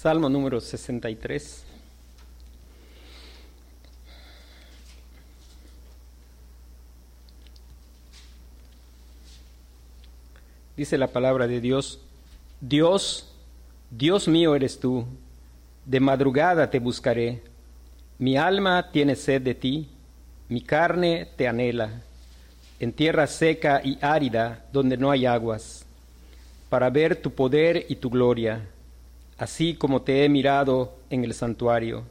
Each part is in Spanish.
Salmo número 63. Dice la palabra de Dios, Dios, Dios mío eres tú, de madrugada te buscaré, mi alma tiene sed de ti, mi carne te anhela, en tierra seca y árida donde no hay aguas, para ver tu poder y tu gloria, así como te he mirado en el santuario.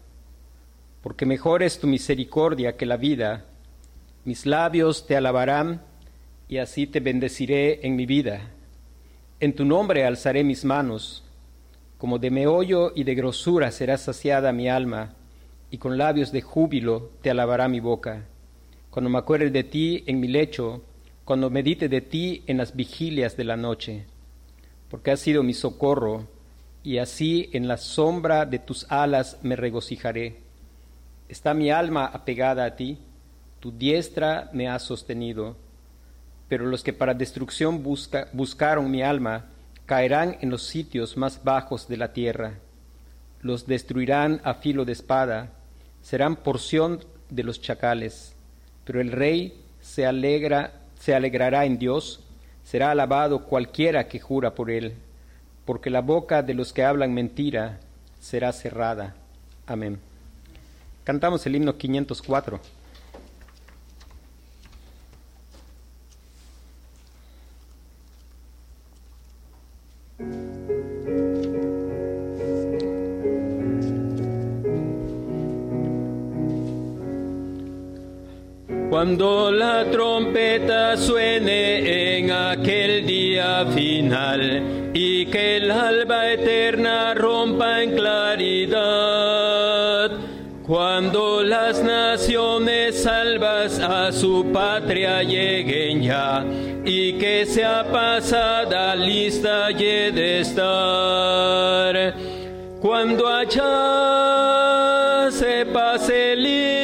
Porque mejor es tu misericordia que la vida, mis labios te alabarán y así te bendeciré en mi vida. En tu nombre alzaré mis manos, como de meollo y de grosura será saciada mi alma, y con labios de júbilo te alabará mi boca. Cuando me acuerde de ti en mi lecho, cuando medite de ti en las vigilias de la noche, porque has sido mi socorro, y así en la sombra de tus alas me regocijaré. Está mi alma apegada a ti, tu diestra me ha sostenido pero los que para destrucción buscaron mi alma caerán en los sitios más bajos de la tierra. Los destruirán a filo de espada, serán porción de los chacales. Pero el rey se alegra, se alegrará en Dios, será alabado cualquiera que jura por él, porque la boca de los que hablan mentira será cerrada. Amén. Cantamos el himno 504. Cuando la trompeta suene en aquel día final y que el alba eterna rompa en claridad, cuando las naciones salvas a su patria lleguen ya y que sea pasada lista de estar, cuando allá se pase cuando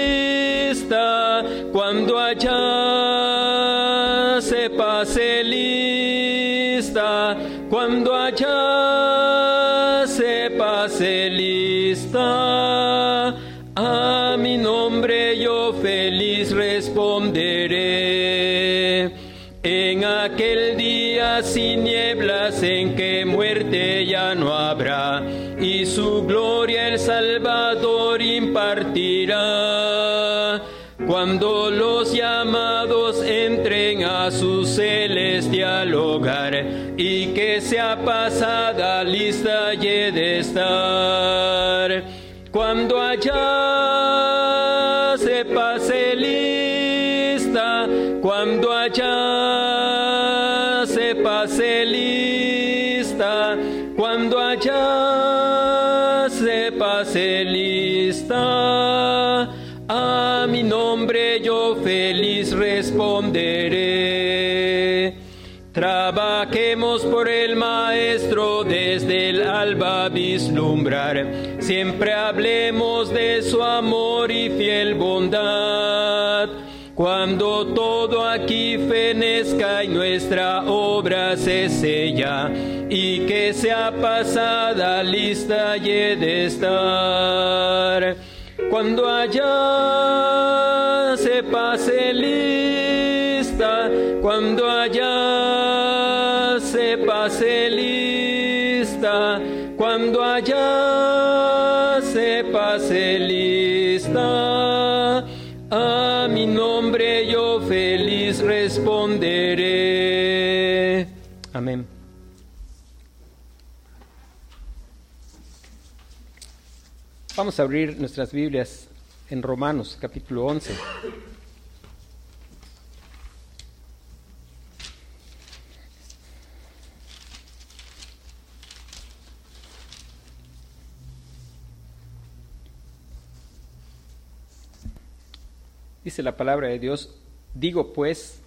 feliz responderé. En aquel día sin nieblas en que muerte ya no habrá, y su gloria el Salvador impartirá cuando los llamados entren a su celestial hogar y que sea pasada lista y de estar. Cuando allá Maestro desde el alba vislumbrar. Siempre hablemos de su amor y fiel bondad. Cuando todo aquí fenezca y nuestra obra se sella, y que sea pasada lista y de estar cuando allá se pase lista, cuando allá cuando allá se pase lista, a mi nombre yo feliz responderé. Amén. Vamos a abrir nuestras Biblias en Romanos capítulo 11. Dice la palabra de Dios, digo pues,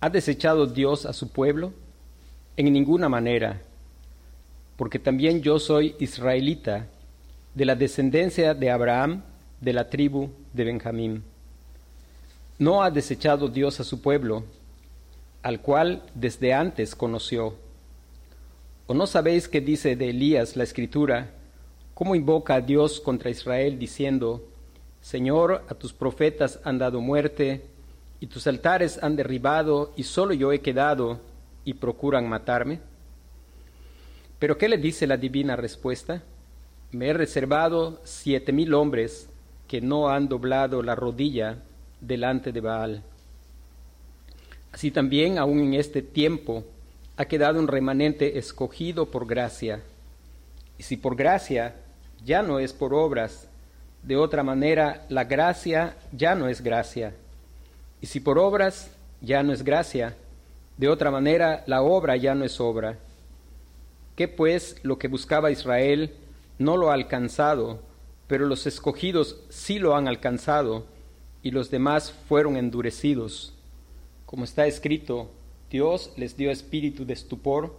¿ha desechado Dios a su pueblo? En ninguna manera, porque también yo soy israelita de la descendencia de Abraham, de la tribu de Benjamín. No ha desechado Dios a su pueblo, al cual desde antes conoció. ¿O no sabéis qué dice de Elías la escritura, cómo invoca a Dios contra Israel diciendo, Señor, a tus profetas han dado muerte, y tus altares han derribado, y solo yo he quedado, y procuran matarme? Pero ¿qué le dice la divina respuesta? Me he reservado siete mil hombres que no han doblado la rodilla delante de Baal. Así también, aún en este tiempo, ha quedado un remanente escogido por gracia. Y si por gracia ya no es por obras, de otra manera la gracia ya no es gracia. Y si por obras ya no es gracia, de otra manera la obra ya no es obra. ¿Qué pues lo que buscaba Israel no lo ha alcanzado, pero los escogidos sí lo han alcanzado, y los demás fueron endurecidos? Como está escrito, Dios les dio espíritu de estupor,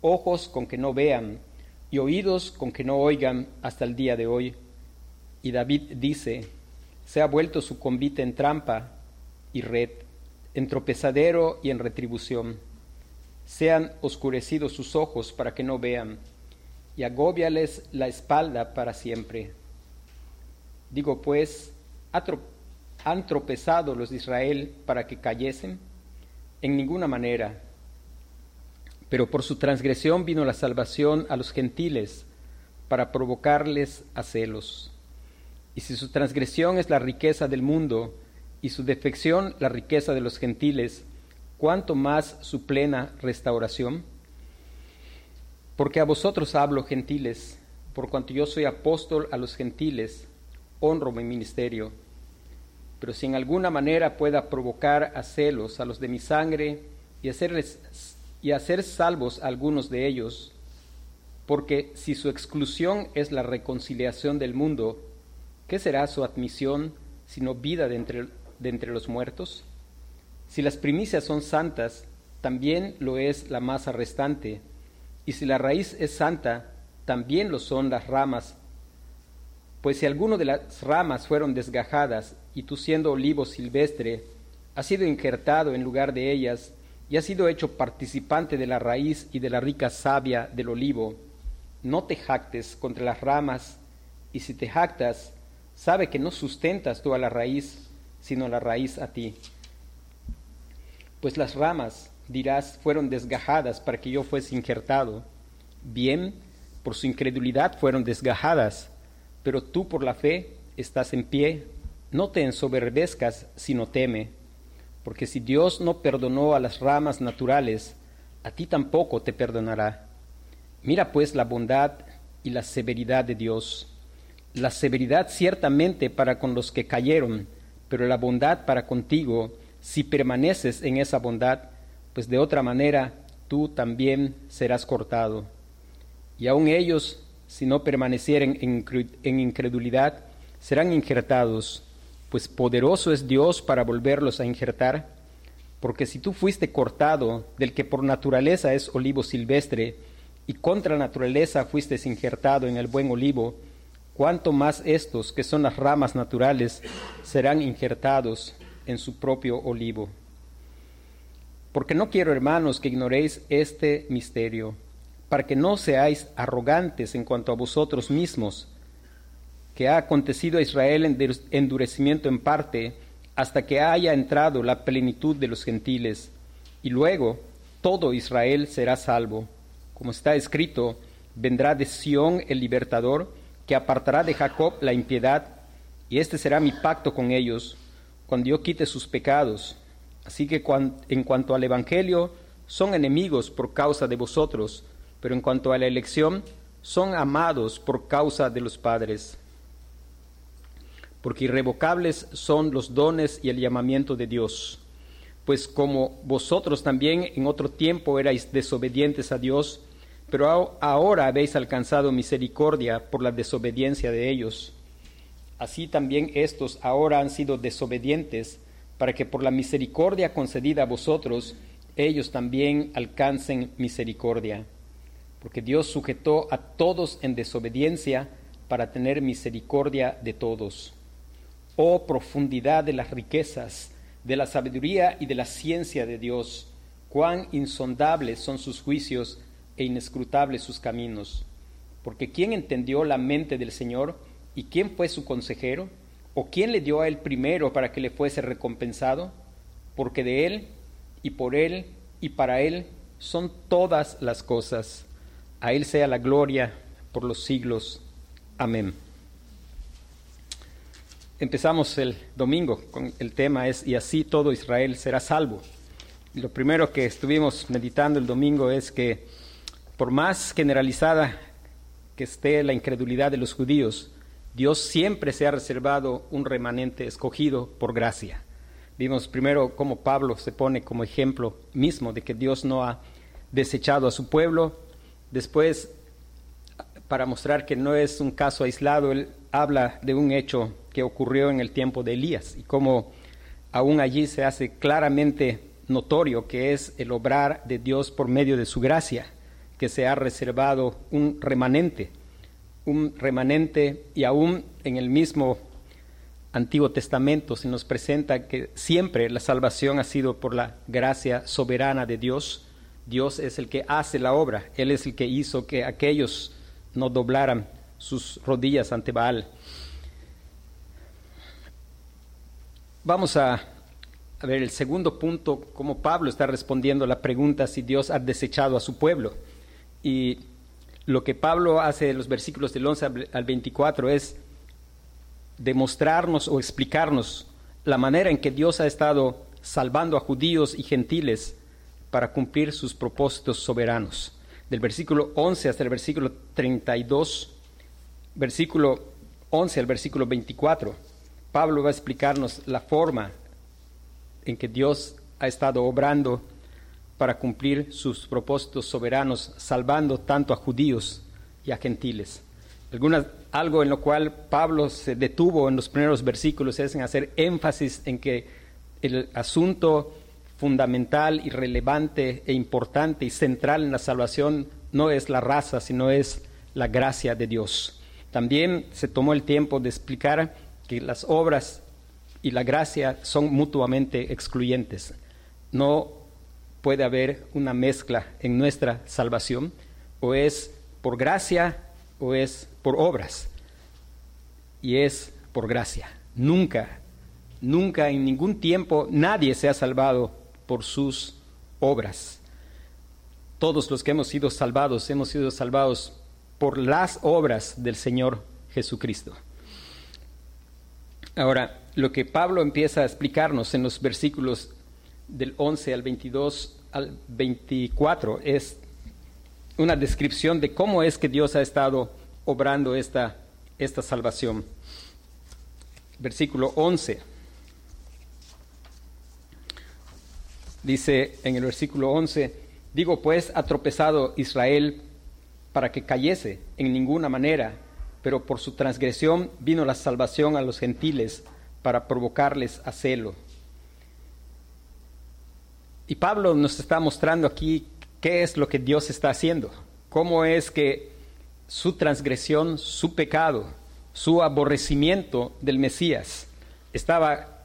ojos con que no vean y oídos con que no oigan hasta el día de hoy. Y David dice, se ha vuelto su convite en trampa y red, en tropezadero y en retribución. Sean oscurecidos sus ojos para que no vean, y agóbiales la espalda para siempre. Digo pues, ¿han tropezado los de Israel para que cayesen? En ninguna manera. Pero por su transgresión vino la salvación a los gentiles para provocarles a celos. Y si su transgresión es la riqueza del mundo y su defección la riqueza de los gentiles, ¿cuánto más su plena restauración? Porque a vosotros hablo, gentiles, por cuanto yo soy apóstol a los gentiles, honro mi ministerio pero si en alguna manera pueda provocar a celos a los de mi sangre y, hacerles, y hacer salvos a algunos de ellos, porque si su exclusión es la reconciliación del mundo, ¿qué será su admisión sino vida de entre, de entre los muertos? Si las primicias son santas, también lo es la masa restante, y si la raíz es santa, también lo son las ramas pues si alguno de las ramas fueron desgajadas, y tú siendo olivo silvestre, has sido injertado en lugar de ellas, y has sido hecho participante de la raíz y de la rica savia del olivo, no te jactes contra las ramas, y si te jactas, sabe que no sustentas tú a la raíz, sino la raíz a ti. Pues las ramas, dirás, fueron desgajadas para que yo fuese injertado. Bien, por su incredulidad fueron desgajadas pero tú por la fe estás en pie, no te ensoberbezcas, sino teme, porque si Dios no perdonó a las ramas naturales, a ti tampoco te perdonará. Mira pues la bondad y la severidad de Dios. La severidad ciertamente para con los que cayeron, pero la bondad para contigo, si permaneces en esa bondad, pues de otra manera tú también serás cortado. Y aun ellos si no permanecieren en incredulidad, serán injertados, pues poderoso es Dios para volverlos a injertar. Porque si tú fuiste cortado del que por naturaleza es olivo silvestre, y contra naturaleza fuiste injertado en el buen olivo, cuánto más estos, que son las ramas naturales, serán injertados en su propio olivo. Porque no quiero, hermanos, que ignoréis este misterio para que no seáis arrogantes en cuanto a vosotros mismos, que ha acontecido a Israel endurecimiento en parte, hasta que haya entrado la plenitud de los gentiles, y luego todo Israel será salvo. Como está escrito, vendrá de Sión el libertador, que apartará de Jacob la impiedad, y este será mi pacto con ellos, cuando yo quite sus pecados. Así que en cuanto al Evangelio, son enemigos por causa de vosotros, pero en cuanto a la elección, son amados por causa de los padres, porque irrevocables son los dones y el llamamiento de Dios. Pues como vosotros también en otro tiempo erais desobedientes a Dios, pero ahora habéis alcanzado misericordia por la desobediencia de ellos. Así también estos ahora han sido desobedientes, para que por la misericordia concedida a vosotros, ellos también alcancen misericordia porque Dios sujetó a todos en desobediencia para tener misericordia de todos. Oh profundidad de las riquezas, de la sabiduría y de la ciencia de Dios, cuán insondables son sus juicios e inescrutables sus caminos. Porque ¿quién entendió la mente del Señor y quién fue su consejero? ¿O quién le dio a él primero para que le fuese recompensado? Porque de él y por él y para él son todas las cosas. A él sea la gloria por los siglos. Amén. Empezamos el domingo con el tema es y así todo Israel será salvo. lo primero que estuvimos meditando el domingo es que por más generalizada que esté la incredulidad de los judíos, Dios siempre se ha reservado un remanente escogido por gracia. Vimos primero cómo Pablo se pone como ejemplo mismo de que Dios no ha desechado a su pueblo. Después, para mostrar que no es un caso aislado, él habla de un hecho que ocurrió en el tiempo de Elías y cómo aún allí se hace claramente notorio que es el obrar de Dios por medio de su gracia, que se ha reservado un remanente un remanente y aún en el mismo Antiguo Testamento se nos presenta que siempre la salvación ha sido por la gracia soberana de Dios. Dios es el que hace la obra, Él es el que hizo que aquellos no doblaran sus rodillas ante Baal. Vamos a, ver el segundo punto, cómo Pablo está respondiendo la pregunta si Dios ha desechado a su pueblo. Y lo que Pablo hace en los versículos del 11 al 24 es demostrarnos o explicarnos la manera en que Dios ha estado salvando a judíos y gentiles para cumplir sus propósitos soberanos. Del versículo 11 hasta el versículo 32, versículo 11 al versículo 24, Pablo va a explicarnos la forma en que Dios ha estado obrando para cumplir sus propósitos soberanos, salvando tanto a judíos y a gentiles. algo en lo cual Pablo se detuvo en los primeros versículos es en hacer énfasis en que el asunto fundamental y relevante e importante y central en la salvación no es la raza, sino es la gracia de Dios. También se tomó el tiempo de explicar que las obras y la gracia son mutuamente excluyentes. No puede haber una mezcla en nuestra salvación, o es por gracia o es por obras. Y es por gracia. Nunca, nunca en ningún tiempo nadie se ha salvado por sus obras. Todos los que hemos sido salvados hemos sido salvados por las obras del Señor Jesucristo. Ahora, lo que Pablo empieza a explicarnos en los versículos del 11 al 22 al 24 es una descripción de cómo es que Dios ha estado obrando esta, esta salvación. Versículo 11. Dice en el versículo 11, digo pues, ha tropezado Israel para que cayese en ninguna manera, pero por su transgresión vino la salvación a los gentiles para provocarles a celo. Y Pablo nos está mostrando aquí qué es lo que Dios está haciendo, cómo es que su transgresión, su pecado, su aborrecimiento del Mesías estaba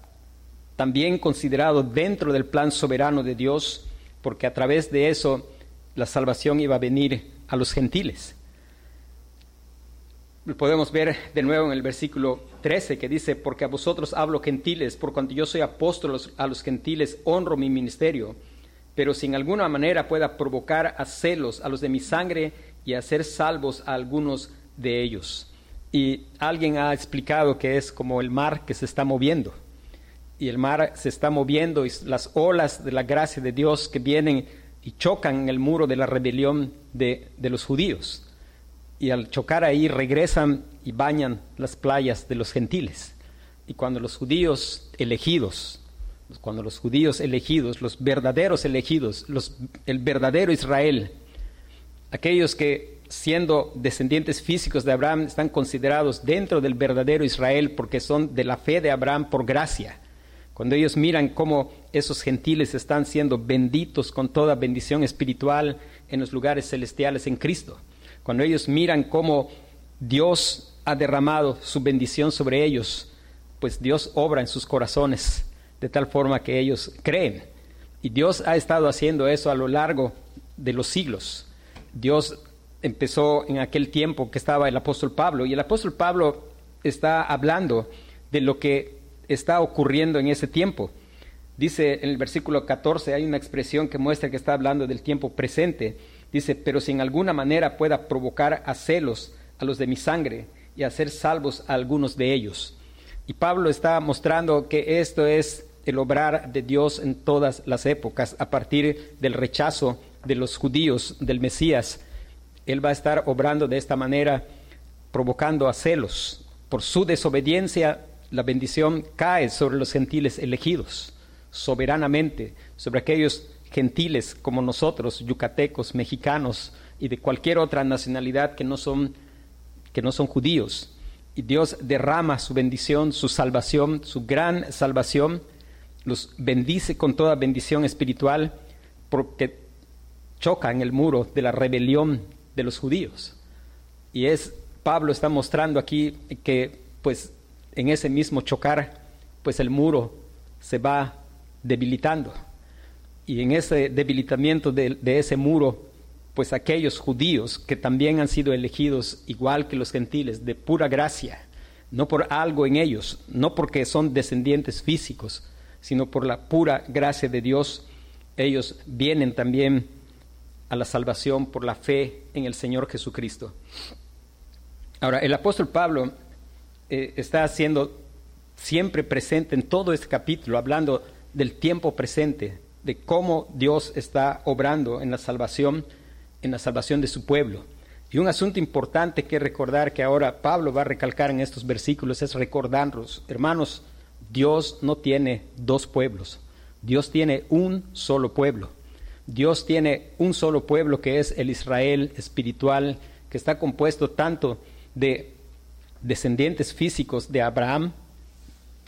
también considerado dentro del plan soberano de Dios, porque a través de eso la salvación iba a venir a los gentiles. Podemos ver de nuevo en el versículo 13 que dice, porque a vosotros hablo gentiles, por cuanto yo soy apóstol a los gentiles, honro mi ministerio, pero si en alguna manera pueda provocar a celos a los de mi sangre y hacer salvos a algunos de ellos. Y alguien ha explicado que es como el mar que se está moviendo. Y el mar se está moviendo y las olas de la gracia de Dios que vienen y chocan en el muro de la rebelión de, de los judíos y al chocar ahí regresan y bañan las playas de los gentiles. Y cuando los judíos elegidos, cuando los judíos elegidos, los verdaderos elegidos, los, el verdadero Israel, aquellos que siendo descendientes físicos de Abraham están considerados dentro del verdadero Israel porque son de la fe de Abraham por gracia. Cuando ellos miran cómo esos gentiles están siendo benditos con toda bendición espiritual en los lugares celestiales en Cristo cuando ellos miran cómo Dios ha derramado su bendición sobre ellos, pues Dios obra en sus corazones de tal forma que ellos creen. Y Dios ha estado haciendo eso a lo largo de los siglos. Dios empezó en aquel tiempo que estaba el apóstol Pablo y el apóstol Pablo está hablando de lo que está ocurriendo en ese tiempo. Dice en el versículo 14, hay una expresión que muestra que está hablando del tiempo presente. Dice, pero si en alguna manera pueda provocar a celos a los de mi sangre y hacer salvos a algunos de ellos. Y Pablo está mostrando que esto es el obrar de Dios en todas las épocas, a partir del rechazo de los judíos del Mesías. Él va a estar obrando de esta manera, provocando a celos. Por su desobediencia, la bendición cae sobre los gentiles elegidos, soberanamente, sobre aquellos gentiles como nosotros, yucatecos, mexicanos y de cualquier otra nacionalidad que no son, que no son judíos. Y Dios derrama su bendición, su salvación, su gran salvación los bendice con toda bendición espiritual porque choca en el muro de la rebelión de los judíos. Y es Pablo está mostrando aquí que pues en ese mismo chocar pues el muro se va debilitando. Y en ese debilitamiento de, ese muro pues aquellos judíos que también han sido elegidos igual que los gentiles de pura gracia, no por algo en ellos, no porque son descendientes físicos, sino por la pura gracia de Dios, ellos vienen también a la salvación por la fe en el Señor Jesucristo. Ahora, el apóstol Pablo eh, está siendo siempre presente en todo este capítulo, hablando del tiempo presente, de cómo Dios está obrando en la salvación, en la salvación de su pueblo. Y un asunto importante que recordar que ahora Pablo va a recalcar en estos versículos es recordarnos, hermanos, Dios no tiene dos pueblos, Dios tiene un solo pueblo. Dios tiene un solo pueblo que es el Israel espiritual, que está compuesto tanto de descendientes físicos de Abraham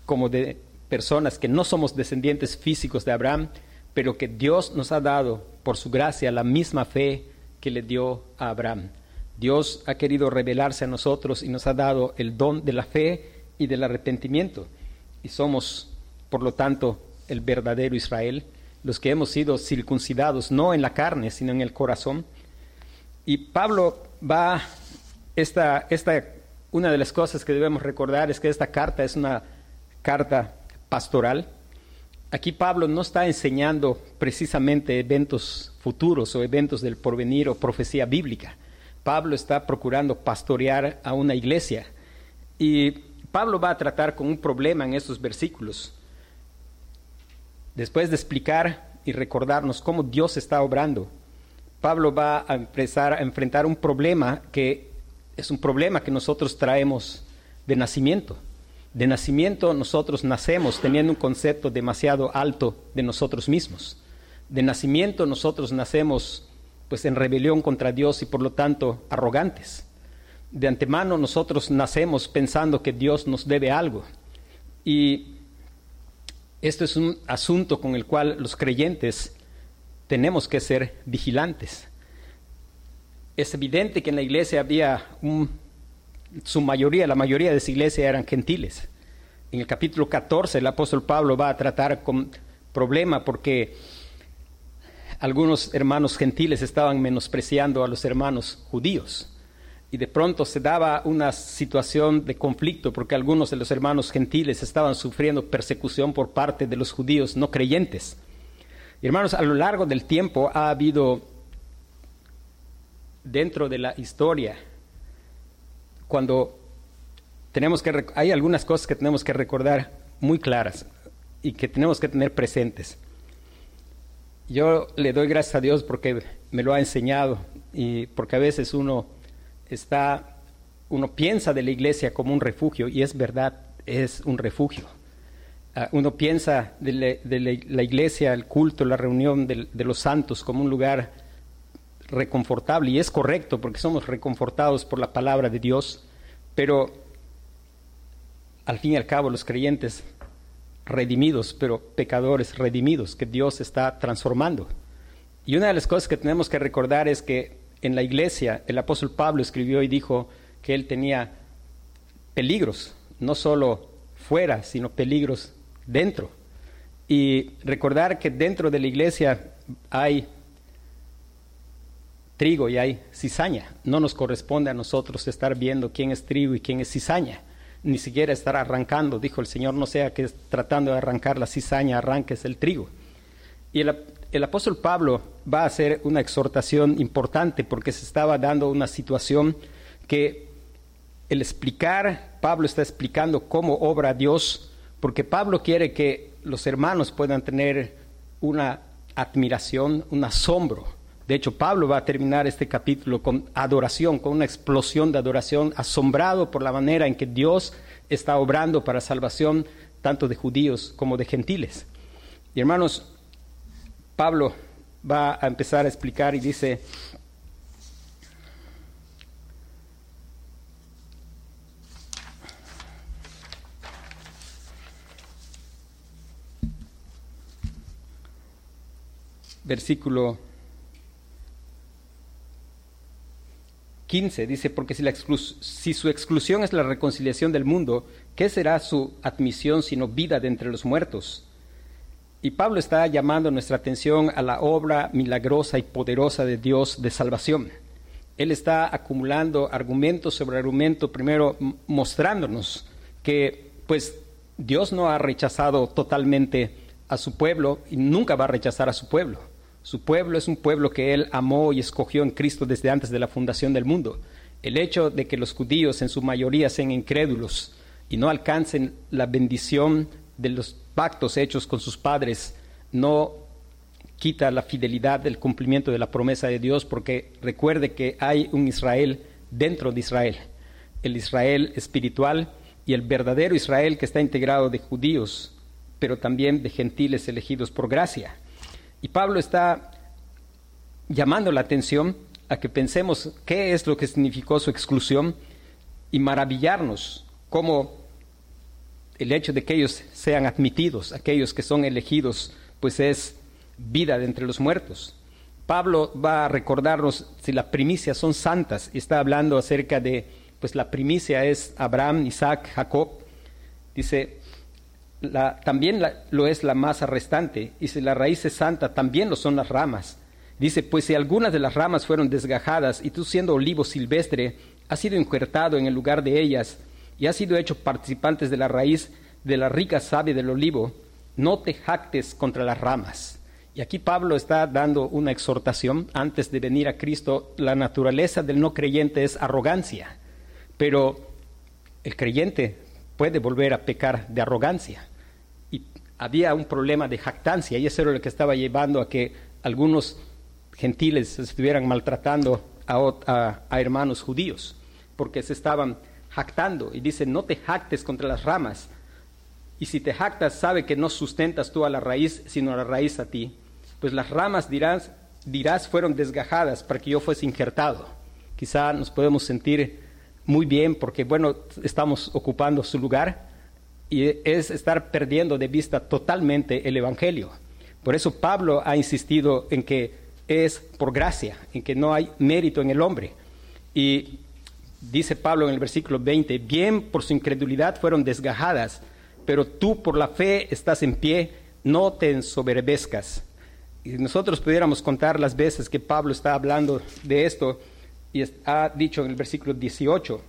como de personas que no somos descendientes físicos de Abraham, pero que Dios nos ha dado por su gracia la misma fe que le dio a Abraham. Dios ha querido revelarse a nosotros y nos ha dado el don de la fe y del arrepentimiento y somos, por lo tanto, el verdadero Israel, los que hemos sido circuncidados no en la carne, sino en el corazón. Y Pablo va, esta, esta, una de las cosas que debemos recordar es que esta carta es una carta pastoral. Aquí Pablo no está enseñando precisamente eventos futuros o eventos del porvenir o profecía bíblica. Pablo está procurando pastorear a una iglesia. Y Pablo va a tratar con un problema en estos versículos. Después de explicar y recordarnos cómo Dios está obrando, Pablo va a empezar a enfrentar un problema que es un problema que nosotros traemos de nacimiento. De nacimiento nosotros nacemos teniendo un concepto demasiado alto de nosotros mismos. De nacimiento nosotros nacemos pues en rebelión contra Dios y por lo tanto arrogantes de antemano nosotros nacemos pensando que Dios nos debe algo. Y esto es un asunto con el cual los creyentes tenemos que ser vigilantes. Es evidente que en la iglesia había un, su mayoría, la mayoría de esa iglesia eran gentiles. En el capítulo 14 el apóstol Pablo va a tratar con problema porque algunos hermanos gentiles estaban menospreciando a los hermanos judíos y de pronto se daba una situación de conflicto porque algunos de los hermanos gentiles estaban sufriendo persecución por parte de los judíos no creyentes. Y hermanos, a lo largo del tiempo ha habido dentro de la historia, cuando tenemos que, hay algunas cosas que tenemos que recordar muy claras y que tenemos que tener presentes. Yo le doy gracias a Dios porque me lo ha enseñado y porque a veces uno está, uno piensa de la iglesia como un refugio y es verdad, es un refugio. Ah, uno piensa de, la, iglesia, el culto, la reunión de, de los santos como un lugar reconfortable y es correcto porque somos reconfortados por la palabra de Dios, pero al fin y al cabo los creyentes redimidos, pero pecadores redimidos que Dios está transformando. Y una de las cosas que tenemos que recordar es que en la iglesia, el apóstol Pablo escribió y dijo que él tenía peligros, no solo fuera, sino peligros dentro. Y recordar que dentro de la iglesia hay trigo y hay cizaña. No nos corresponde a nosotros estar viendo quién es trigo y quién es cizaña, ni siquiera estar arrancando. Dijo el Señor, no sea que tratando de arrancar la cizaña arranques el trigo. Y el, el apóstol Pablo va a hacer una exhortación importante porque se estaba dando una situación que el explicar, Pablo está explicando cómo obra Dios, porque Pablo quiere que los hermanos puedan tener una admiración, un asombro. De hecho, Pablo va a terminar este capítulo con adoración, con una explosión de adoración, asombrado por la manera en que Dios está obrando para salvación tanto de judíos como de gentiles. Y hermanos, Pablo va a empezar a explicar y dice, versículo 15 dice, porque si, su exclusión es la reconciliación del mundo, ¿qué será su admisión sino vida de entre los muertos? Y Pablo está llamando nuestra atención a la obra milagrosa y poderosa de Dios de salvación. Él está acumulando argumento sobre argumento, primero mostrándonos que pues Dios no ha rechazado totalmente a su pueblo y nunca va a rechazar a su pueblo. Su pueblo es un pueblo que Él amó y escogió en Cristo desde antes de la fundación del mundo. El hecho de que los judíos en su mayoría sean incrédulos y no alcancen la bendición de los pactos hechos con sus padres no quita la fidelidad del cumplimiento de la promesa de Dios porque recuerde que hay un Israel dentro de Israel, el Israel espiritual y el verdadero Israel que está integrado de judíos, pero también de gentiles elegidos por gracia. Y Pablo está llamando la atención a que pensemos qué es lo que significó su exclusión y maravillarnos cómo el hecho de que ellos sean admitidos, aquellos que son elegidos, pues es vida de entre los muertos. Pablo va a recordarnos si las primicias son santas y está hablando acerca de, pues la primicia es Abraham, Isaac, Jacob. Dice, también lo es la masa restante, y si la raíz es santa, también lo son las ramas. Dice, pues si algunas de las ramas fueron desgajadas, y tú siendo olivo silvestre, has sido injertado en el lugar de ellas, y has sido hecho participantes de la raíz de la rica savia del olivo, no te jactes contra las ramas. Y aquí Pablo está dando una exhortación. Antes de venir a Cristo, la naturaleza del no creyente es arrogancia, pero el creyente puede volver a pecar de arrogancia había un problema de jactancia y eso era lo que estaba llevando a que algunos gentiles estuvieran maltratando a, hermanos judíos, porque se estaban jactando y dice, no te jactes contra las ramas. Y si te jactas, sabe que no sustentas tú a la raíz, sino a la raíz a ti. Pues las ramas dirás, dirás fueron desgajadas para que yo fuese injertado. Quizá nos podemos sentir muy bien porque, bueno, estamos ocupando su lugar, y es estar perdiendo de vista totalmente el Evangelio. Por eso Pablo ha insistido en que es por gracia, en que no hay mérito en el hombre. Y dice Pablo en el versículo 20, bien por su incredulidad fueron desgajadas, pero tú por la fe estás en pie, no te ensoberbezcas. Y nosotros pudiéramos contar las veces que Pablo está hablando de esto, y ha dicho en el versículo 18,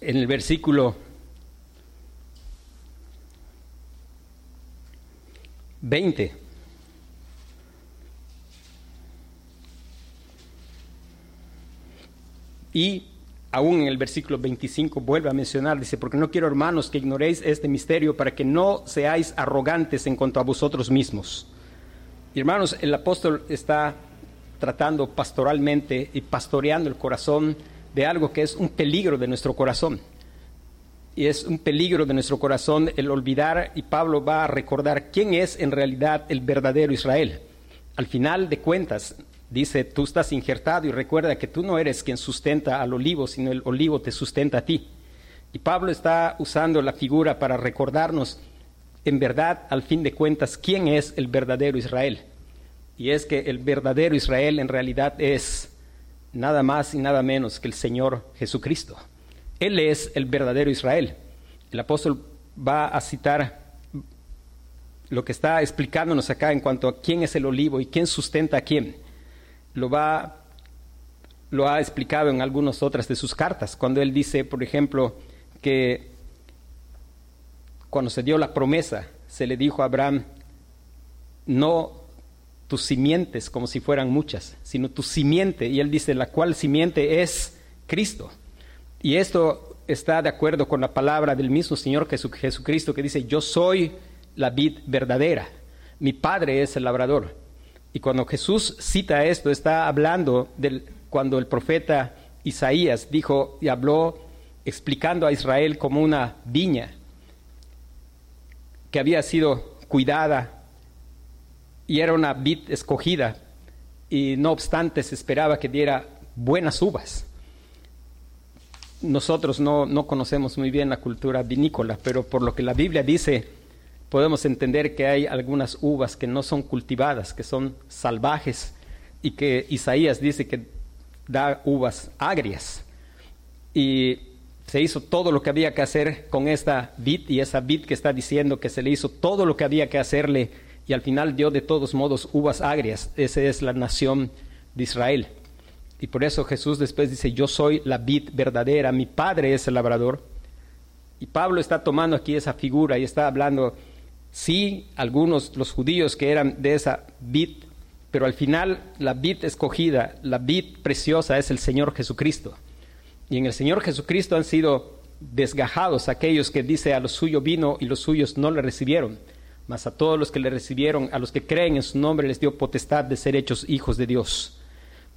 en el versículo 20. Y aún en el versículo 25 vuelve a mencionar, dice, porque no quiero hermanos que ignoréis este misterio para que no seáis arrogantes en cuanto a vosotros mismos. Hermanos, el apóstol está tratando pastoralmente y pastoreando el corazón de algo que es un peligro de nuestro corazón y es un peligro de nuestro corazón el olvidar, y Pablo va a recordar quién es en realidad el verdadero Israel. Al final de cuentas, dice, tú estás injertado y recuerda que tú no eres quien sustenta al olivo, sino el olivo te sustenta a ti. Y Pablo está usando la figura para recordarnos, en verdad, al fin de cuentas, quién es el verdadero Israel. Y es que el verdadero Israel en realidad es nada más y nada menos que el Señor Jesucristo. Él es el verdadero Israel. El apóstol va a citar lo que está explicándonos acá en cuanto a quién es el olivo y quién sustenta a quién. lo va lo ha explicado en algunas otras de sus cartas, cuando él dice, por ejemplo, que cuando se dio la promesa, se le dijo a Abraham, no tus simientes como si fueran muchas, sino tu simiente, y él dice, la cual simiente es Cristo. Y esto está de acuerdo con la palabra del mismo Señor Jesucristo que dice, yo soy la vid verdadera, mi Padre es el labrador. Y cuando Jesús cita esto, está hablando del, cuando el profeta Isaías dijo y habló explicando a Israel como una viña que había sido cuidada y era una vid escogida y no obstante se esperaba que diera buenas uvas. Nosotros no, no conocemos muy bien la cultura vinícola, pero por lo que la Biblia dice, podemos entender que hay algunas uvas que no son cultivadas, que son salvajes y que Isaías dice que da uvas agrias. Y se hizo todo lo que había que hacer con esta vid y esa vid que está diciendo que se le hizo todo lo que había que hacerle y al final dio de todos modos uvas agrias. Esa es la nación de Israel. Y por eso Jesús después dice, yo soy la vid verdadera, mi padre es el labrador. Y Pablo está tomando aquí esa figura y está hablando, sí, algunos, los judíos que eran de esa vid pero al final la vid escogida, la vid preciosa es el Señor Jesucristo. Y en el Señor Jesucristo han sido desgajados aquellos que dice a los suyos vino y los suyos no le recibieron. Mas a todos los que le recibieron, a los que creen en su nombre, les dio potestad de ser hechos hijos de Dios.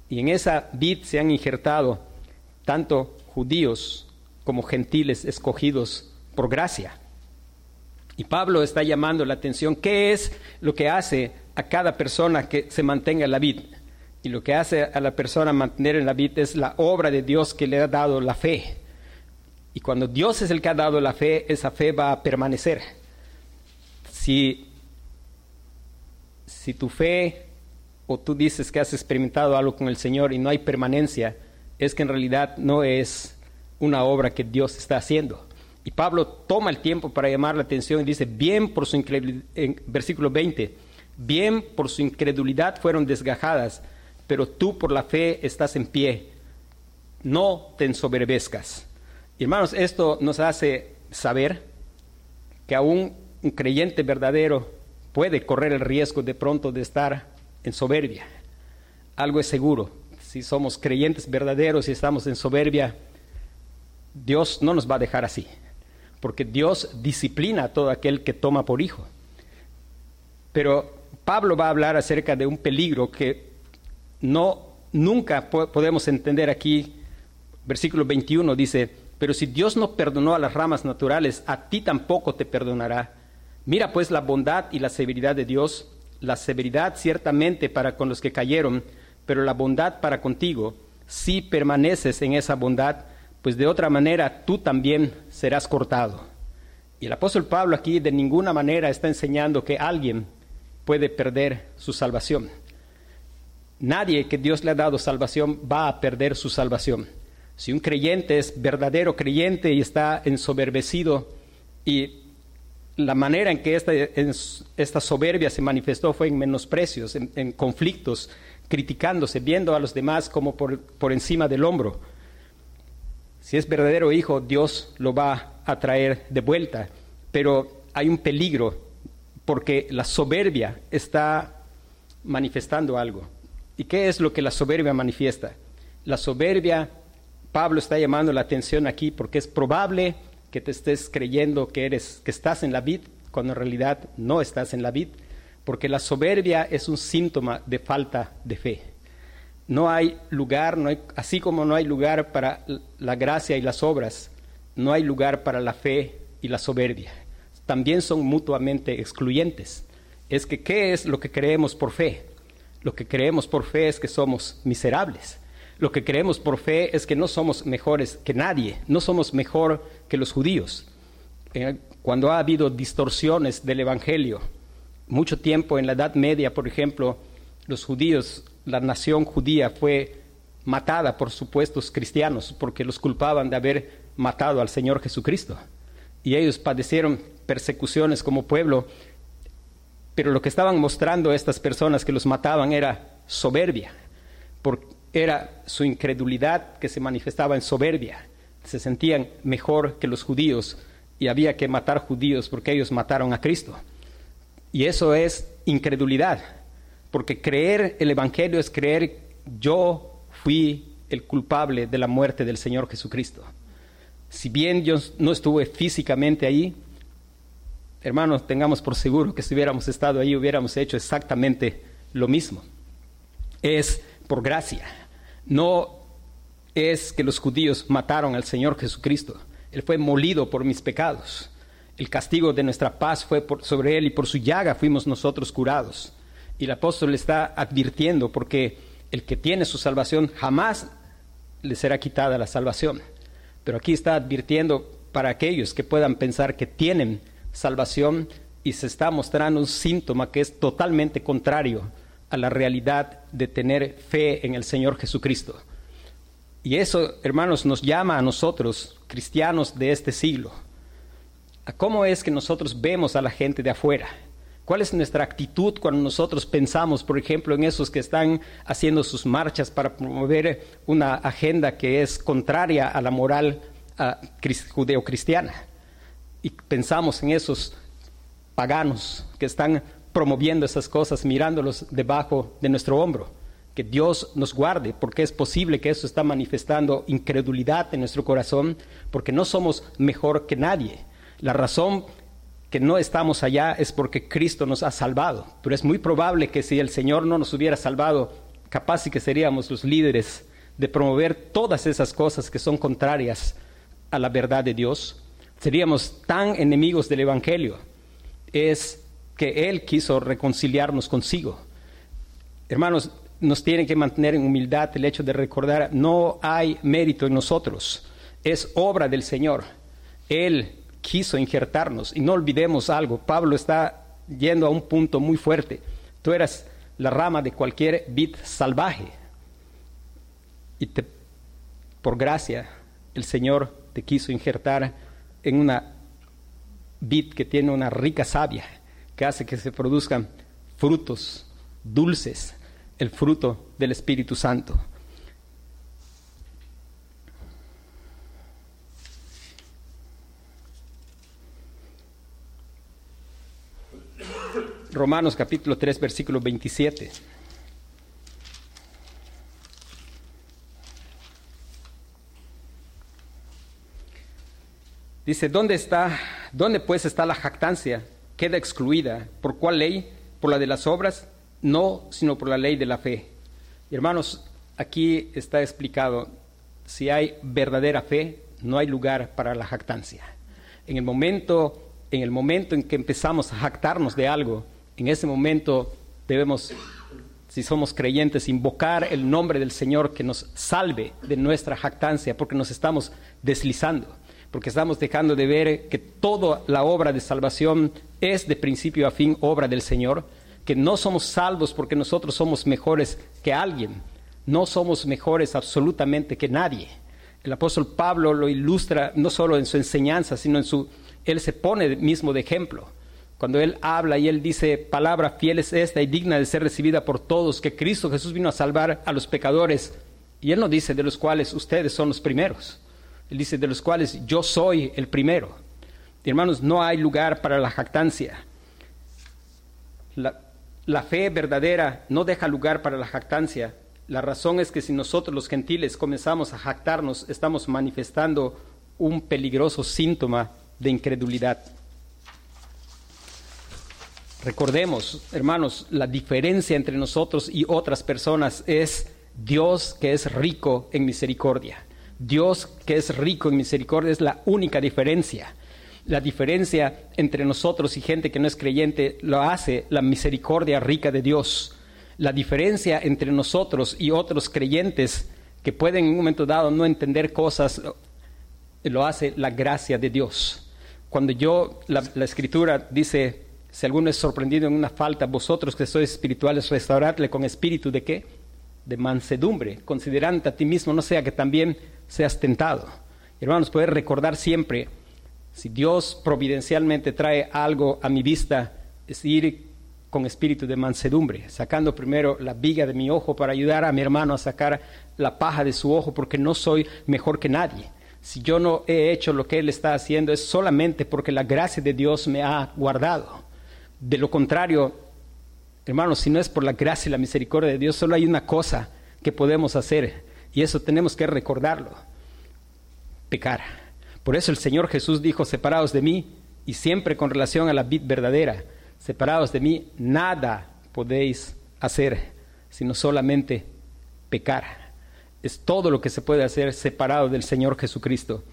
Y en esa vid se han injertado tanto judíos como gentiles escogidos por gracia. Y Pablo está llamando la atención, ¿qué es lo que hace a cada persona que se mantenga en la vid. Y lo que hace a la persona mantener en la vid es la obra de Dios que le ha dado la fe. Y cuando Dios es el que ha dado la fe, esa fe va a permanecer. Si, si tu fe o tú dices que has experimentado algo con el Señor y no hay permanencia, es que en realidad no es una obra que Dios está haciendo. Y Pablo toma el tiempo para llamar la atención y dice, bien por su incredulidad, en versículo 20, bien por su incredulidad fueron desgajadas, pero tú por la fe estás en pie. No te ensoberbezcas. Hermanos, esto nos hace saber que aún un creyente verdadero puede correr el riesgo de pronto de estar en soberbia. Algo es seguro. Si somos creyentes verdaderos y estamos en soberbia, Dios no nos va a dejar así, porque Dios disciplina a todo aquel que toma por hijo. Pero Pablo va a hablar acerca de un peligro que no nunca podemos entender aquí. Versículo 21 dice, pero si Dios no perdonó a las ramas naturales, a ti tampoco te perdonará. Mira pues la bondad y la severidad de Dios, la severidad ciertamente para con los que cayeron, pero la bondad para contigo, si permaneces en esa bondad, pues de otra manera tú también serás cortado. Y el apóstol Pablo aquí de ninguna manera está enseñando que alguien puede perder su salvación. Nadie que Dios le ha dado salvación va a perder su salvación. Si un creyente es verdadero creyente y está ensoberbecido y la manera en que esta, esta soberbia se manifestó fue en menosprecios, en, conflictos, criticándose, viendo a los demás como por, por encima del hombro. Si es verdadero hijo, Dios lo va a traer de vuelta, pero hay un peligro porque la soberbia está manifestando algo. ¿Y qué es lo que la soberbia manifiesta? La soberbia, Pablo está llamando la atención aquí porque es probable que te estés creyendo que eres que estás en la vid cuando en realidad no estás en la vid, porque la soberbia es un síntoma de falta de fe. No hay lugar, no hay, así como no hay lugar para la gracia y las obras, no hay lugar para la fe y la soberbia también son mutuamente excluyentes. Es que, ¿qué es lo que creemos por fe? Lo que creemos por fe es que somos miserables. Lo que creemos por fe es que no somos mejores que nadie, no somos mejor que los judíos. Eh, cuando ha habido distorsiones del Evangelio, mucho tiempo en la Edad Media, por ejemplo, los judíos, la nación judía fue matada por supuestos cristianos porque los culpaban de haber matado al Señor Jesucristo. Y ellos padecieron persecuciones como pueblo, pero lo que estaban mostrando estas personas que los mataban era soberbia, porque era su incredulidad que se manifestaba en soberbia. Se sentían mejor que los judíos y había que matar judíos porque ellos mataron a Cristo. Y eso es incredulidad, porque creer el Evangelio es creer yo fui el culpable de la muerte del Señor Jesucristo. Si bien yo no estuve físicamente ahí, hermanos, tengamos por seguro que si hubiéramos estado ahí hubiéramos hecho exactamente lo mismo. Es por gracia. No es que los judíos mataron al Señor Jesucristo. Él fue molido por mis pecados. El castigo de nuestra paz fue sobre él y por su llaga fuimos nosotros curados. Y el apóstol está advirtiendo porque el que tiene su salvación jamás le será quitada la salvación. Pero aquí está advirtiendo para aquellos que puedan pensar que tienen salvación y se está mostrando un síntoma que es totalmente contrario a la realidad de tener fe en el Señor Jesucristo. Y eso, hermanos, nos llama a nosotros, cristianos de este siglo, cómo es que nosotros vemos a la gente de afuera. ¿Cuál es nuestra actitud cuando nosotros pensamos, por ejemplo, en esos que están haciendo sus marchas para promover una agenda que es contraria a la moral judeocristiana? Y pensamos en esos paganos que están promoviendo esas cosas, mirándolos debajo de nuestro hombro. Que Dios nos guarde, porque es posible que eso está manifestando incredulidad en nuestro corazón, porque no somos mejor que nadie. La razón que no estamos allá es porque Cristo nos ha salvado, pero es muy probable que si el Señor no nos hubiera salvado, capaz y que seríamos los líderes de promover todas esas cosas que son contrarias a la verdad de Dios. Seríamos tan enemigos del Evangelio. Es que Él quiso reconciliarnos consigo. Hermanos, nos tienen que mantener en humildad el hecho de recordar, no hay mérito en nosotros, es obra del Señor. Él quiso injertarnos y no olvidemos algo, Pablo está yendo a un punto muy fuerte. Tú eras la rama de cualquier vid salvaje y por gracia el Señor te quiso injertar en una vid que tiene una rica savia que hace que se produzcan frutos dulces, el fruto del Espíritu Santo. Romanos capítulo 3, versículo 27. Dice, ¿dónde está, dónde pues está la jactancia? Queda excluida. ¿Por cuál ley? ¿Por la de las obras? No, sino por la ley de la fe. hermanos, aquí está explicado, si hay verdadera fe, no hay lugar para la jactancia. En el momento en el momento en que empezamos a jactarnos de algo, en ese momento debemos, si somos creyentes, invocar el nombre del Señor que nos salve de nuestra jactancia, porque nos estamos deslizando porque estamos dejando de ver que toda la obra de salvación es de principio a fin obra del Señor, que no somos salvos porque nosotros somos mejores que alguien, no somos mejores absolutamente que nadie. El apóstol Pablo lo ilustra no solo en su enseñanza, sino en su, él se pone mismo de ejemplo. Cuando él habla y él dice, palabra fiel es esta y digna de ser recibida por todos, que Cristo Jesús vino a salvar a los pecadores, y él no dice de los cuales ustedes son los primeros. Él dice, de los cuales yo soy el primero. Hermanos, no hay lugar para la jactancia. La, fe verdadera no deja lugar para la jactancia. La razón es que si nosotros los gentiles comenzamos a jactarnos, estamos manifestando un peligroso síntoma de incredulidad. Recordemos, hermanos, la diferencia entre nosotros y otras personas es Dios que es rico en misericordia. Dios que es rico en misericordia es la única diferencia. La diferencia entre nosotros y gente que no es creyente lo hace la misericordia rica de Dios. La diferencia entre nosotros y otros creyentes que pueden en un momento dado no entender cosas lo hace la gracia de Dios. Cuando yo, la, escritura dice, si alguno es sorprendido en una falta, vosotros que sois espirituales, restauradle con espíritu de qué? De mansedumbre, considerando a ti mismo, no sea que también seas tentado. Hermanos, poder recordar siempre, si Dios providencialmente trae algo a mi vista, es ir con espíritu de mansedumbre, sacando primero la viga de mi ojo para ayudar a mi hermano a sacar la paja de su ojo, porque no soy mejor que nadie. Si yo no he hecho lo que él está haciendo es solamente porque la gracia de Dios me ha guardado. De lo contrario, hermanos, si no es por la gracia y la misericordia de Dios, solo hay una cosa que podemos hacer y eso tenemos que recordarlo, pecar. Por eso el Señor Jesús dijo, separados de mí, y siempre con relación a la vid verdadera, separados de mí, nada podéis hacer, sino solamente pecar. Es todo lo que se puede hacer separado del Señor Jesucristo.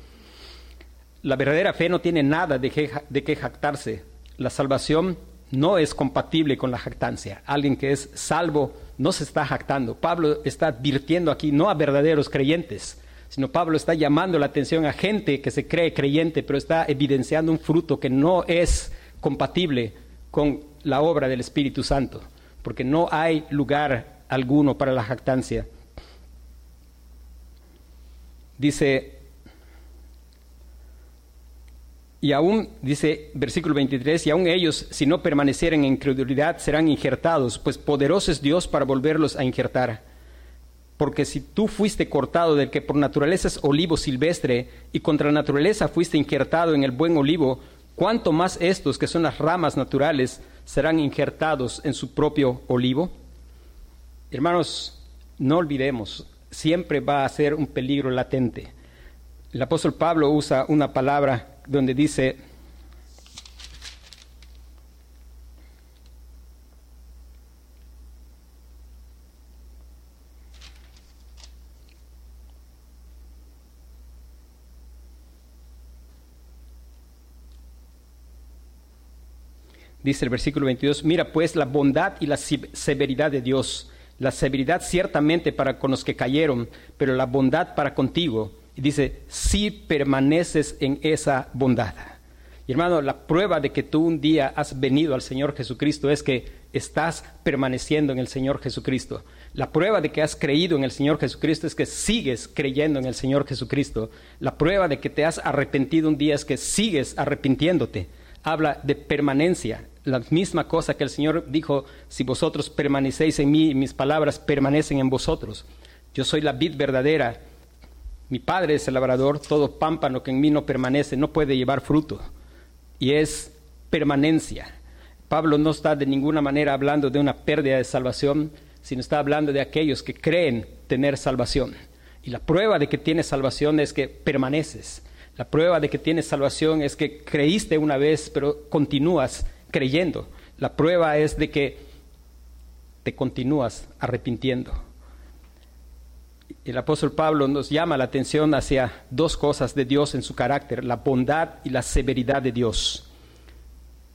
La verdadera fe no tiene nada de que, de que jactarse. La salvación no es compatible con la jactancia. Alguien que es salvo no se está jactando. Pablo está advirtiendo aquí no a verdaderos creyentes, sino Pablo está llamando la atención a gente que se cree creyente, pero está evidenciando un fruto que no es compatible con la obra del Espíritu Santo, porque no hay lugar alguno para la jactancia. Dice Y aún, dice versículo 23, y aún ellos, si no permanecieren en incredulidad, serán injertados, pues poderoso es Dios para volverlos a injertar. Porque si tú fuiste cortado del que por naturaleza es olivo silvestre, y contra naturaleza fuiste injertado en el buen olivo, ¿cuánto más estos, que son las ramas naturales, serán injertados en su propio olivo? Hermanos, no olvidemos, siempre va a ser un peligro latente. El apóstol Pablo usa una palabra donde dice, Dice el versículo 22, mira pues la bondad y la severidad de Dios, la severidad ciertamente para con los que cayeron, pero la bondad para contigo y dice, si permaneces en esa bondad. Y hermano, la prueba de que tú un día has venido al Señor Jesucristo es que estás permaneciendo en el Señor Jesucristo. La prueba de que has creído en el Señor Jesucristo es que sigues creyendo en el Señor Jesucristo. La prueba de que te has arrepentido un día es que sigues arrepintiéndote. Habla de permanencia. La misma cosa que el Señor dijo, si vosotros permanecéis en mí, mis palabras permanecen en vosotros. Yo soy la vid verdadera mi padre es el labrador, todo pámpano que en mí no permanece no puede llevar fruto. Y es permanencia. Pablo no está de ninguna manera hablando de una pérdida de salvación, sino está hablando de aquellos que creen tener salvación. Y la prueba de que tienes salvación es que permaneces. La prueba de que tienes salvación es que creíste una vez, pero continúas creyendo. La prueba es de que te continúas arrepintiendo el apóstol Pablo nos llama la atención hacia dos cosas de Dios en su carácter, la bondad y la severidad de Dios.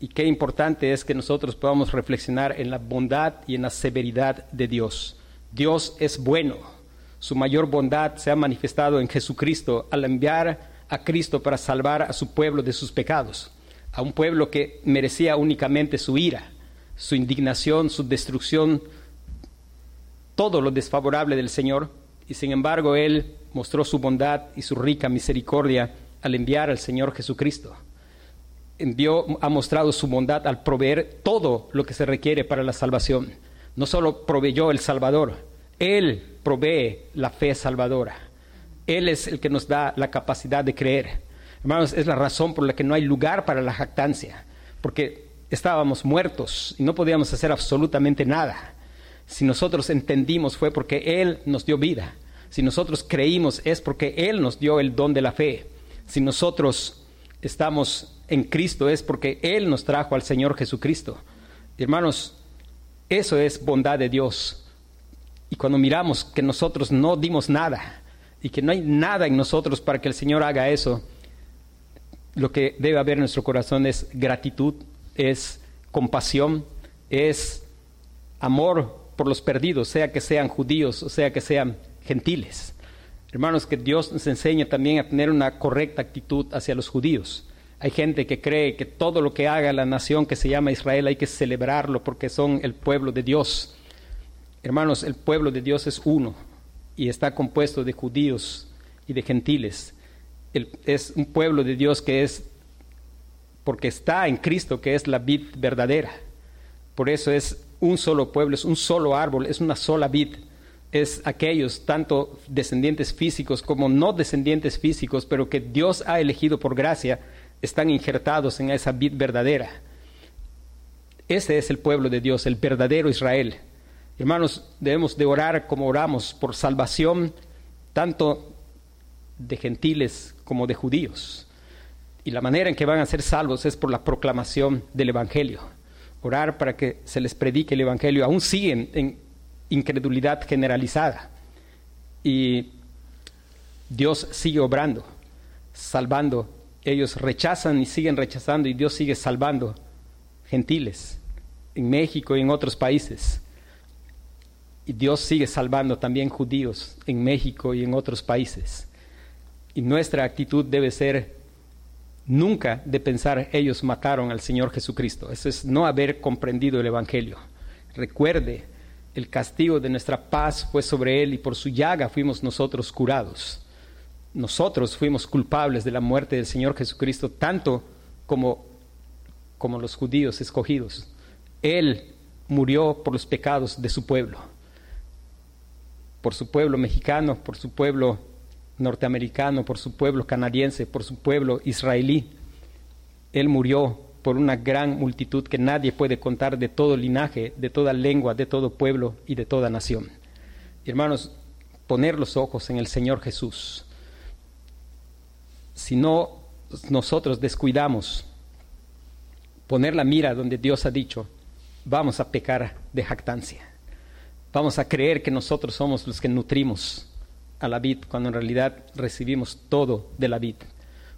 Y qué importante es que nosotros podamos reflexionar en la bondad y en la severidad de Dios. Dios es bueno. Su mayor bondad se ha manifestado en Jesucristo al enviar a Cristo para salvar a su pueblo de sus pecados, a un pueblo que merecía únicamente su ira, su indignación, su destrucción, todo lo desfavorable del Señor y sin embargo Él mostró su bondad y su rica misericordia al enviar al Señor Jesucristo. Envió, ha mostrado su bondad al proveer todo lo que se requiere para la salvación. No solo proveyó el Salvador, Él provee la fe salvadora. Él es el que nos da la capacidad de creer. Hermanos, es la razón por la que no hay lugar para la jactancia, porque estábamos muertos y no podíamos hacer absolutamente nada. Si nosotros entendimos fue porque Él nos dio vida. Si nosotros creímos es porque Él nos dio el don de la fe. Si nosotros estamos en Cristo es porque Él nos trajo al Señor Jesucristo. Hermanos, eso es bondad de Dios. Y cuando miramos que nosotros no dimos nada y que no hay nada en nosotros para que el Señor haga eso, lo que debe haber en nuestro corazón es gratitud, es compasión, es amor por los perdidos, sea que sean judíos o sea que sean gentiles. Hermanos, que Dios nos enseña también a tener una correcta actitud hacia los judíos. Hay gente que cree que todo lo que haga la nación que se llama Israel hay que celebrarlo porque son el pueblo de Dios. Hermanos, el pueblo de Dios es uno y está compuesto de judíos y de gentiles. Es un pueblo de Dios que es porque está en Cristo, que es la vid verdadera. Por eso es un solo pueblo, es un solo árbol, es una sola vid. Es aquellos, tanto descendientes físicos como no descendientes físicos, pero que Dios ha elegido por gracia, están injertados en esa vid verdadera. Ese es el pueblo de Dios, el verdadero Israel. Hermanos, debemos de orar como oramos por salvación, tanto de gentiles como de judíos. Y la manera en que van a ser salvos es por la proclamación del Evangelio. Orar para que se les predique el Evangelio. Aún siguen en incredulidad generalizada. Y Dios sigue obrando, salvando. Ellos rechazan y siguen rechazando y Dios sigue salvando gentiles en México y en otros países. Y Dios sigue salvando también judíos en México y en otros países. Y nuestra actitud debe ser nunca de pensar ellos mataron al Señor Jesucristo. Eso es no haber comprendido el Evangelio. Recuerde, el castigo de nuestra paz fue sobre Él y por su llaga fuimos nosotros curados. Nosotros fuimos culpables de la muerte del Señor Jesucristo tanto como, como los judíos escogidos. Él murió por los pecados de su pueblo, por su pueblo mexicano, por su pueblo norteamericano, por su pueblo canadiense, por su pueblo israelí. Él murió por una gran multitud que nadie puede contar de todo linaje, de toda lengua, de todo pueblo y de toda nación. Hermanos, poner los ojos en el Señor Jesús. Si no nosotros descuidamos poner la mira donde Dios ha dicho, vamos a pecar de jactancia. Vamos a creer que nosotros somos los que nutrimos a la vid, cuando en realidad recibimos todo de la vid.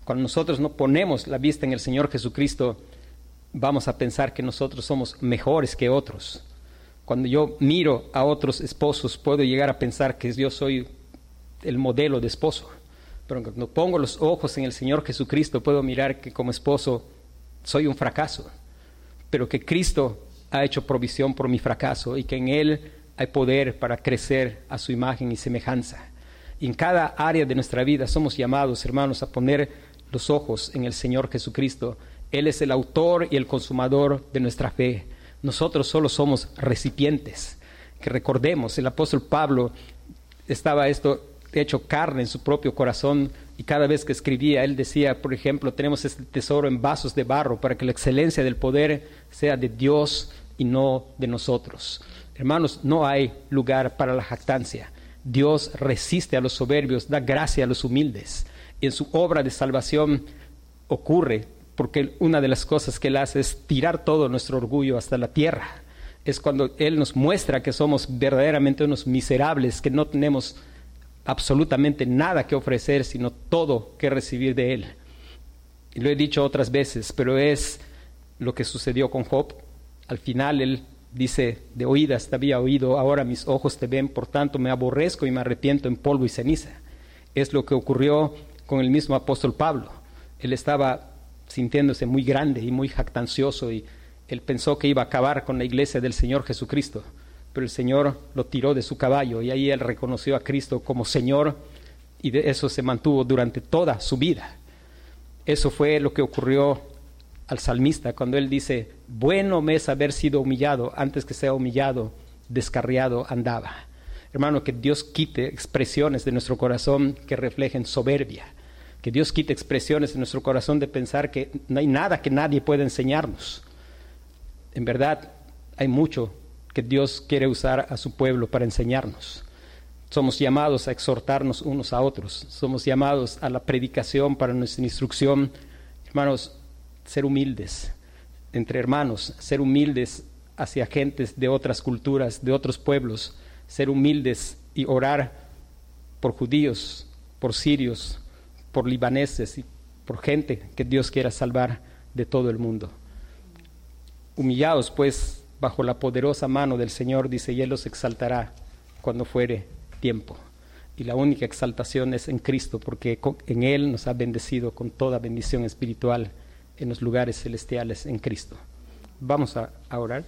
Cuando nosotros no ponemos la vista en el Señor Jesucristo, vamos a pensar que nosotros somos mejores que otros. Cuando yo miro a otros esposos, puedo llegar a pensar que yo soy el modelo de esposo. Pero cuando pongo los ojos en el Señor Jesucristo, puedo mirar que como esposo soy un fracaso. Pero que Cristo ha hecho provisión por mi fracaso y que en Él hay poder para crecer a su imagen y semejanza. En cada área de nuestra vida somos llamados, hermanos, a poner los ojos en el Señor Jesucristo. Él es el autor y el consumador de nuestra fe. Nosotros solo somos recipientes. Que recordemos, el apóstol Pablo estaba esto hecho carne en su propio corazón y cada vez que escribía, él decía, por ejemplo, tenemos este tesoro en vasos de barro para que la excelencia del poder sea de Dios y no de nosotros. Hermanos, no hay lugar para la jactancia. Dios resiste a los soberbios, da gracia a los humildes. Y en su obra de salvación ocurre, porque una de las cosas que Él hace es tirar todo nuestro orgullo hasta la tierra. Es cuando Él nos muestra que somos verdaderamente unos miserables, que no tenemos absolutamente nada que ofrecer, sino todo que recibir de Él. Y lo he dicho otras veces, pero es lo que sucedió con Job. Al final Él dice, de oídas te había oído, ahora mis ojos te ven, por tanto me aborrezco y me arrepiento en polvo y ceniza. Es lo que ocurrió con el mismo apóstol Pablo. Él estaba sintiéndose muy grande y muy jactancioso y él pensó que iba a acabar con la iglesia del Señor Jesucristo, pero el Señor lo tiró de su caballo y ahí él reconoció a Cristo como Señor y de eso se mantuvo durante toda su vida. Eso fue lo que ocurrió al salmista cuando él dice, bueno me es haber sido humillado, antes que sea humillado, descarriado andaba. Hermano, que Dios quite expresiones de nuestro corazón que reflejen soberbia, que Dios quite expresiones de nuestro corazón de pensar que no hay nada que nadie pueda enseñarnos. En verdad, hay mucho que Dios quiere usar a su pueblo para enseñarnos. Somos llamados a exhortarnos unos a otros, somos llamados a la predicación para nuestra instrucción. Hermanos, ser humildes entre hermanos, ser humildes hacia gentes de otras culturas, de otros pueblos, ser humildes y orar por judíos, por sirios, por libaneses y por gente que Dios quiera salvar de todo el mundo. Humillados pues bajo la poderosa mano del Señor, dice, y Él los exaltará cuando fuere tiempo. Y la única exaltación es en Cristo, porque en Él nos ha bendecido con toda bendición espiritual en los lugares celestiales en Cristo. Vamos a, orar.